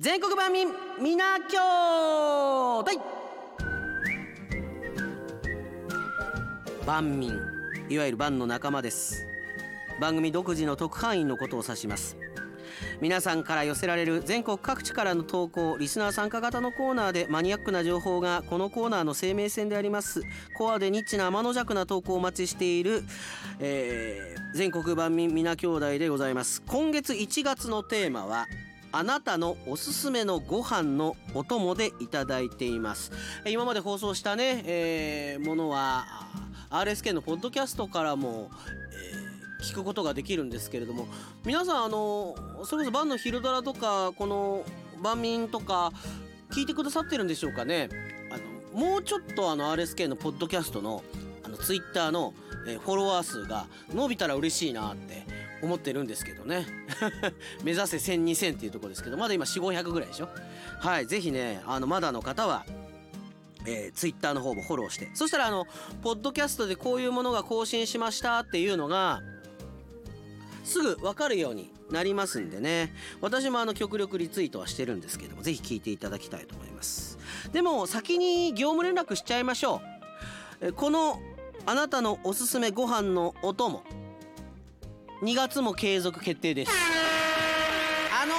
全国万民皆兄弟万民いわゆる万の仲間です。番組独自の特派員のことを指します。皆さんから寄せられる全国各地からの投稿リスナー参加型のコーナーでマニアックな情報がこのコーナーの生命線であります。コアでニッチな天の弱な投稿をお待ちしている、えー、全国万民皆兄弟でございます。今月1月のテーマはあなたのおすすめのご飯のお供でいただいています。今まで放送したね、えー、ものは RSK のポッドキャストからも、えー、聞くことができるんですけれども皆さんあのそれこそ晩の昼ドラとかこの万民とか聞いてくださってるんでしょうかね。あのもうちょっとあの RSK のポッドキャストのあのツイッターの、えー、フォロワー数が伸びたら嬉しいなって思ってるんですけどね。目指せ10002000っていうとこですけどまだ今4500ぐらいでしょ。はい是非ねあのまだの方はえー、ツイッターの方もフォローして。そしたらあのポッドキャストでこういうものが更新しましたっていうのがすぐ分かるようになりますんでね。私もあの極力リツイートはしてるんですけども是非聞いていただきたいと思います。でも先に業務連絡しちゃいましょう。このあなたのおすすめご飯のお供。2月も継続決定です。あの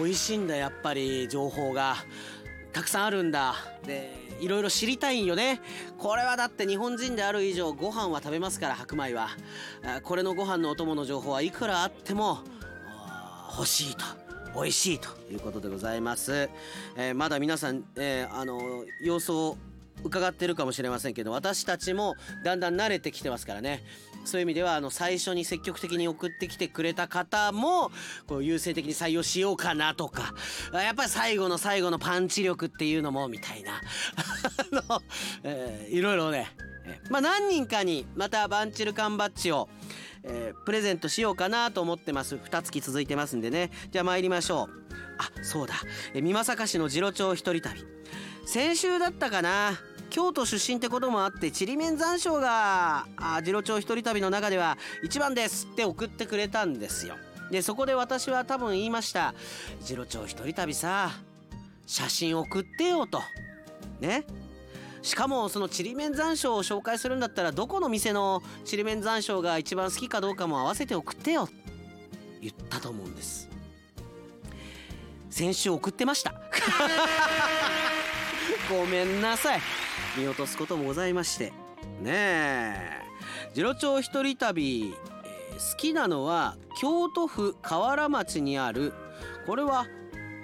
ー、美味しいんだやっぱり情報が。たくさんあるんだ。でいろいろ知りたいんよね。これはだって日本人である以上ご飯は食べますから白米は。これのご飯のお供の情報はいくらあっても欲しいと。美味しいということでございます、えー、まだ皆さん、えー、あの様子を伺ってるかもしれませんけど私たちもだんだん慣れてきてますからね。そういう意味ではあの最初に積極的に送ってきてくれた方もこう優先的に採用しようかなとかやっぱり最後の最後のパンチ力っていうのもみたいな。あの、えー、いろいろね、まあ、何人かにまたバンチル缶バッジをえー、プレゼントしようかなと思ってます。2月続いてますんでね。じゃあ参りましょう。あそうだ。え美作市の次郎町一人旅。先週だったかな。京都出身ってこともあってちりめん山椒があ次郎町一人旅の中では一番ですって送ってくれたんですよ。でそこで私は多分言いました。次郎町一人旅さ写真送ってよと。ね。しかもそのちりめん山椒を紹介するんだったらどこの店のちりめん山椒が一番好きかどうかも合わせて送ってよ言ったと思うんです。先週送ってました。ごめんなさい。見落とすこともございまして。ねえ。次郎町一人旅、えー、好きなのは京都府河原町にある。これは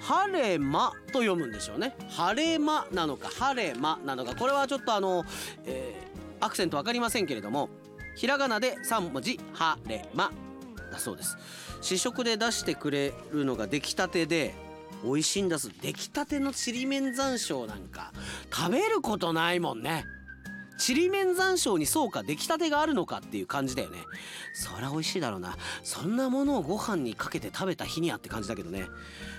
晴れ間と読むんでしょうね。晴れ間なのか晴れ間なのか。これはちょっとあの、えー、アクセント分かりませんけれどもひらがなで3文字晴れ間だそうです。試食で出してくれるのが出来たてで美味しいんだす出来たてのちりめん山椒なんか食べることないもんね。ちりめん山椒にそうか出来たてがあるのかっていう感じだよね。そりゃ美味しいだろうな。そんなものをご飯にかけて食べた日にゃって感じだけどね。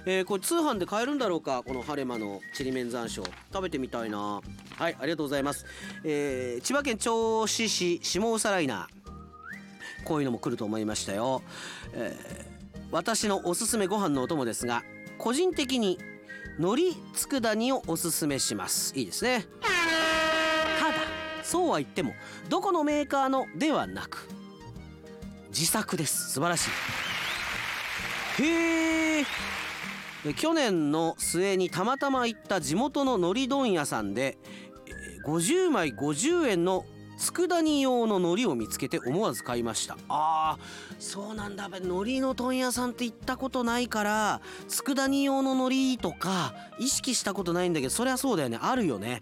えー、これ通販で買えるんだろうか？このハレマのちりめん山椒。食べてみたいな。はいありがとうございます、えー、千葉県銚子市下総ライナー。こういうのも来ると思いましたよ、えー、私のおすすめご飯のお供ですが個人的に海苔佃煮をおすすめします。いいですね。そうは言ってもどこのメーカーのではなく自作です。素晴らしい。へえ去年の末にたまたま行った地元の海苔問屋さんで50枚50円の佃煮用の海苔を見つけて思わず買いました。あーそうなんだ。海苔の問屋さんって行ったことないから佃煮用の海苔とか意識したことないんだけどそりゃそうだよね。あるよね。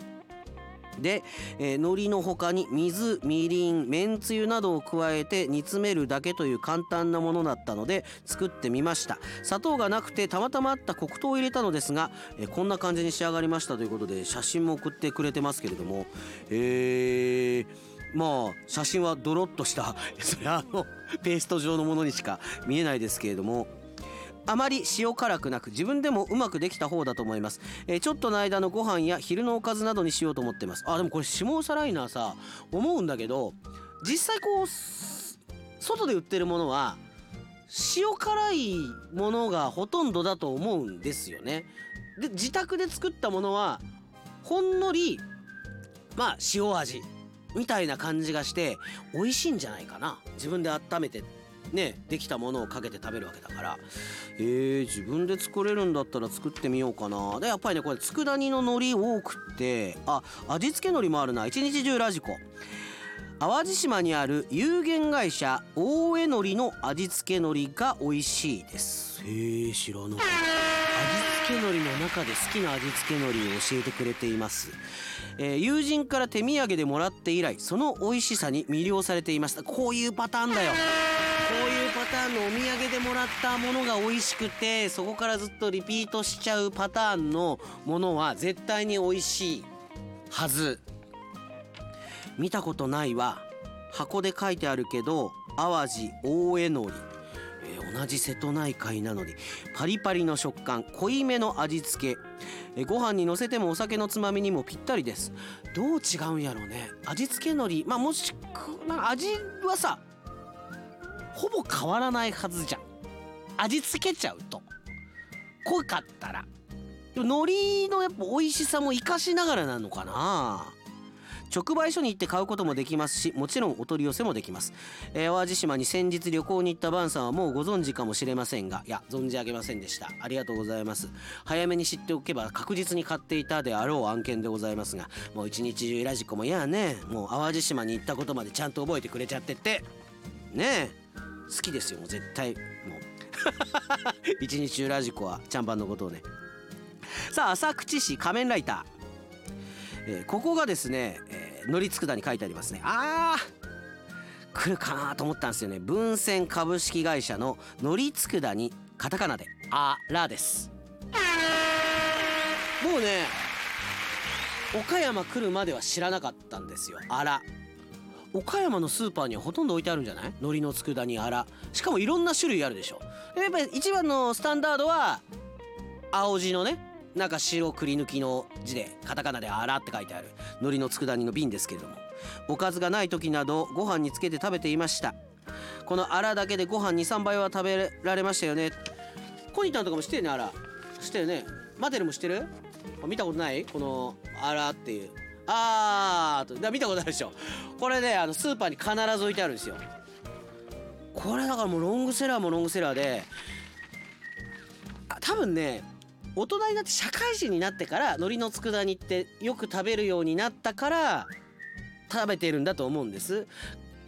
で、えー、海苔の他に水みりんめんつゆなどを加えて煮詰めるだけという簡単なものだったので作ってみました。砂糖がなくてたまたまあった黒糖を入れたのですが、えー、こんな感じに仕上がりました。ということで写真も送ってくれてますけれども。えーまあ写真はドロッとした。それあのペースト状のものにしか見えないですけれども。あまり塩辛くなく自分でもうまくできた方だと思います、えー、ちょっとの間のご飯や昼のおかずなどにしようと思ってます。あでもこれ下サライナーさ思うんだけど実際こう外で売ってるものは塩辛いものがほとんどだと思うんですよね。で自宅で作ったものはほんのりまあ塩味みたいな感じがして美味しいんじゃないかな。自分で温めて。ねできたものをかけて食べるわけだから。えー、自分で作れるんだったら作ってみようかな。でやっぱりねこれ佃煮の海苔多くってあ味付け海苔もあるな。一日中ラジコ。淡路島にある有限会社大江海苔の味付け海苔が美味しいです。へえ知らなかった。味付け海苔の中で好きな味付け海苔を教えてくれています。えー、友人から手土産でもらって以来その美味しさに魅了されていましたこういうパターンだよ。こういうパターンのお土産でもらったものが美味しくてそこからずっとリピートしちゃうパターンのものは絶対に美味しいはず。見たことないわ。箱で書いてあるけど淡路大江海苔、えー、同じ瀬戸内海なのにパリパリの食感濃いめの味付け。えご飯にのせてもお酒のつまみにもぴったりです。どう違うんやろうね。味付け海苔まあもしくな味はさほぼ変わらないはずじゃん。味付けちゃうと。濃かったら。でも海苔のやっぱ美味しさも生かしながらなのかな。直売所に行って買うこともできますしもちろんお取り寄せもできます、えー、淡路島に先日旅行に行ったバンさんはもうご存知かもしれませんがいや存じ上げませんでした。ありがとうございます。早めに知っておけば確実に買っていたであろう案件でございますがもう一日中ラジコもいやねもう淡路島に行ったことまでちゃんと覚えてくれちゃってってねえ好きですよもう絶対。もう。一日中ラジコはちゃんぱんのことをね。さあ浅口市仮面ライター。えー、ここがですね、えー、乗り佃に書いてありますね。あー来るかなと思ったんですよね。文鮮株式会社の乗り佃にカタカナで「あら」です。もうね岡山来るまでは知らなかったんですよ。あら。岡山のスーパーにはほとんど置いてあるんじゃない？海苔の佃煮あら。しかもいろんな種類あるでしょ。やっぱり一番のスタンダードは青地のねなんか白くり抜きの字でカタカナで「あら」って書いてある。海苔の佃煮の瓶ですけれども。おかずがない時などご飯につけて食べていました。このあらだけでご飯23杯は食べられましたよね。コニタンとかも知ってるねあら。知ってるね。マテルも知ってる？見たことない？このあらっていう。あーと。見たことあるでしょ。これねあのスーパーに必ず置いてあるんですよ。これだからもうロングセラーもロングセラーで。多分ね大人になって社会人になってから海苔の佃煮ってよく食べるようになったから食べてるんだと思うんです。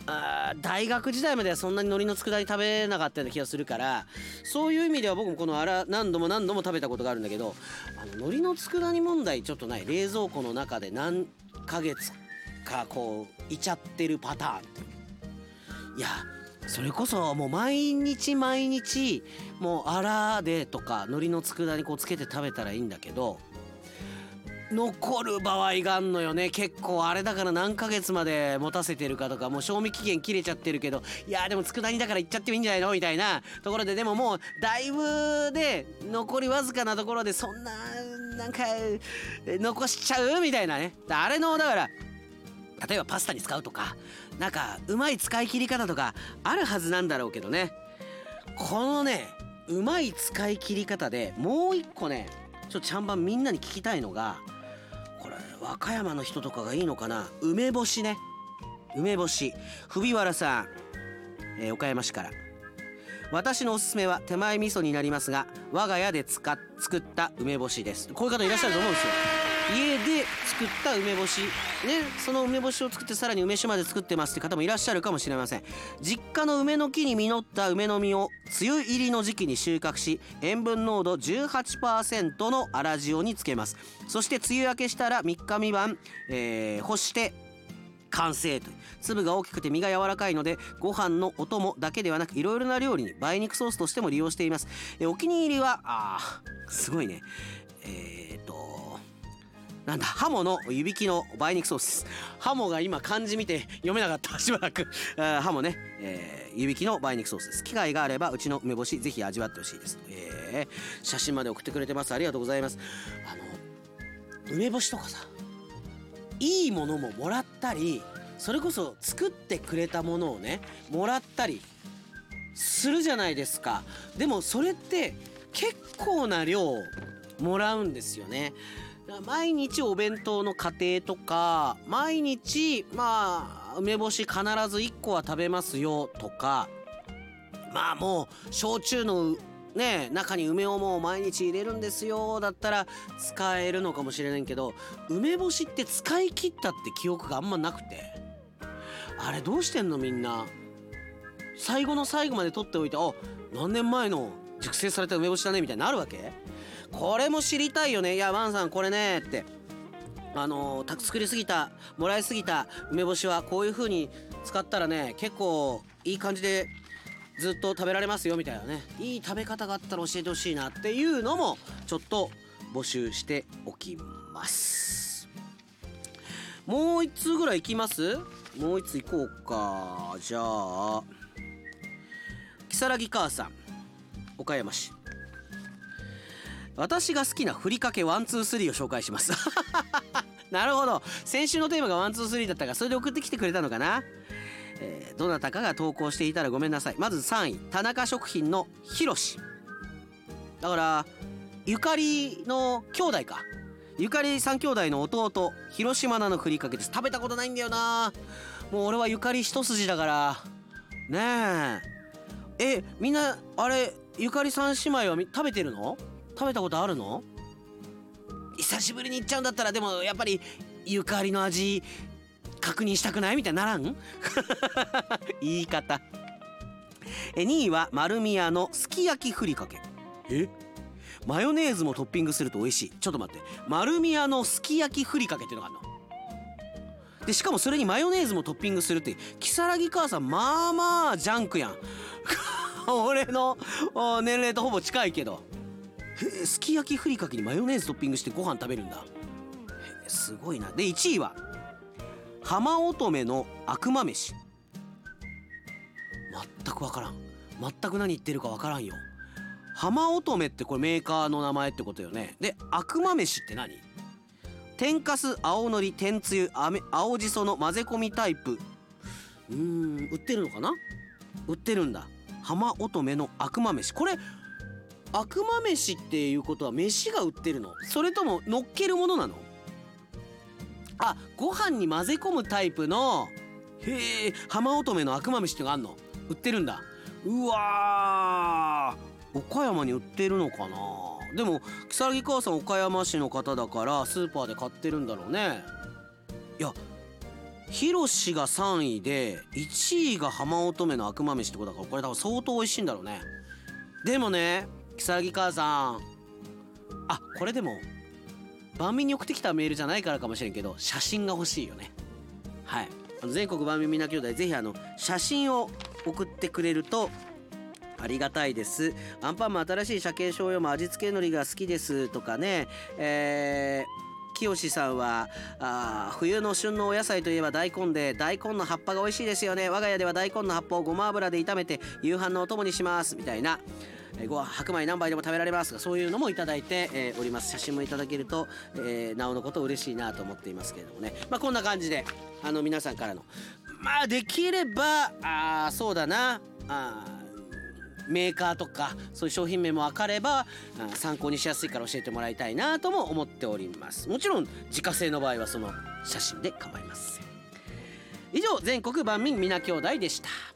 あ大学時代まではそんなに海苔の佃煮食べなかったような気がするからそういう意味では僕もこのあら何度も何度も食べたことがあるんだけどあの海苔の佃煮問題ちょっとない。冷蔵庫の中で何ヶ月かこういちゃってるパターンいやそれこそもう毎日毎日もうあらでとか海苔の佃煮こうつけて食べたらいいんだけど残る場合があんのよね。結構あれだから何ヶ月まで持たせてるかとかもう賞味期限切れちゃってるけどいやでも佃煮だからいっちゃってもいいんじゃないの？みたいなところででももうだいぶで残りわずかなところでそんななんか残しちゃう？みたいなね。あれのだから例えばパスタに使うとかなんかうまい使い切り方とかあるはずなんだろうけどね。このねうまい使い切り方でもう一個ねちょっとちゃんばんみんなに聞きたいのがこれ和歌山の人とかがいいのかな？梅干しね。梅干し。藤原さん、えー、岡山市から。私のおすすめは手前味噌になりますが我が家で使っ作った梅干しです。こういう方いらっしゃると思うんですよ。家で作った梅干し。ねその梅干しを作ってさらに梅酒まで作ってますって方もいらっしゃるかもしれません。実家の梅の木に実った梅の実を梅雨入りの時期に収穫し塩分濃度18%の粗塩につけます。そして梅雨明けしたら3日未満、えー、干して完成と粒が大きくて身が柔らかいのでご飯のお供だけではなくいろいろな料理に梅肉ソースとしても利用しています。えお気に入りはあすごいね。えー、っとなんだハモの湯引きの梅肉ソースです。ハモが今漢字見て読めなかった。しばらく。ハモね、えー、湯引きの梅肉ソースです。機会があればうちの梅干しぜひ味わってほしいです、えー、写真まで送ってくれてます。ありがとうございます。あの梅干しとかさいいものももらったりそれこそ作ってくれたものをねもらったりするじゃないですか。でもそれって結構な量もらうんですよね。毎日お弁当の家庭とか毎日まあ梅干し必ず1個は食べますよとかまあもう焼酎のね中に梅をもう毎日入れるんですよだったら使えるのかもしれないけど梅干しって使い切ったって記憶があんまなくて。あれどうしてんの？みんな。最後の最後まで取っておいてあ何年前の熟成された梅干しだねみたいになるわけ？これも知りたいよね。いやワンさんこれねって。あのー、作りすぎたもらいすぎた梅干しはこういう風に使ったらね結構いい感じでずっと食べられますよみたいなね。いい食べ方があったら教えてほしいなっていうのもちょっと募集しておきます。もう1通ぐらいいきます？もう1つ行こうか。じゃあ如月母さん岡山市。私が好きなふりかけ one two three を紹介します。なるほど。先週のテーマが one two three だったからそれで送ってきてくれたのかな？えー、どなたかが投稿していたらごめんなさい。まず3位。田中食品のひろしだからゆかりの兄弟か。ゆかり3兄弟の弟広島菜のふりかけです。食べたことないんだよな。もう俺はゆかり一筋だから。ねえ。えみんなあれゆかり三姉妹は食べてるの？食べたことあるの？久しぶりに行っちゃうんだったらでもやっぱりゆかりの味確認したくない？みたいにならん？言い方。え2位は丸宮のすき焼きふりかけ。え？マヨネーズもトッピングすると美味しい。ちょっと待って。丸宮のすき焼きふりかけっていうのがあるの？でしかもそれにマヨネーズもトッピングするって如月母さんまあまあジャンクやん。俺の年齢とほぼ近いけど。すき焼きふりかけにマヨネーズトッピングしてご飯食べるんだ。すごいな。で1位は浜乙女の悪魔飯。全く分からん。全く何言ってるか分からんよ。浜乙女ってこれメーカーの名前ってことよね。で悪魔飯って何？天かす青のり天つゆ青じその混ぜ込みタイプ。うーん売ってるのかな？売ってるんだ。浜乙女の悪魔飯。これ悪魔飯っていうことは飯が売ってるの？それとも乗っけるものなの？あご飯に混ぜ込むタイプのへえ浜乙女の悪魔飯ってのがあんの？売ってるんだ。うわ岡山に売ってるのかな？でも如月母さん岡山市の方だからスーパーで買ってるんだろうね。いやヒロシが3位で1位が浜乙女の悪魔飯ってことだからこれ多分相当美味しいんだろうね。でもね如月母さん。あこれでも番組に送ってきたメールじゃないからかもしれんけど写真が欲しいよね。はい。あの全国番組みんな兄弟ぜひあの写真を送ってくれるとありがたいです。アンパンマン新しい鮭醤油も味付け海苔が好きです。とかね。えー清さんはあ冬の旬のお野菜といえば大根で大根の葉っぱが美味しいですよね。我が家では大根の葉っぱをごま油で炒めて夕飯のお供にします。みたいな。えご白米何杯でも食べられますがそういうのもいただいて、えー、おります。写真もいただけると、えー、なおのこと嬉しいなと思っていますけれどもね。まあこんな感じであの皆さんからのまあできればあそうだなあメーカーとかそういう商品名も分かれば参考にしやすいから教えてもらいたいなとも思っております。もちろん自家製の場合はその写真で構いません。以上全国万民皆兄弟でした。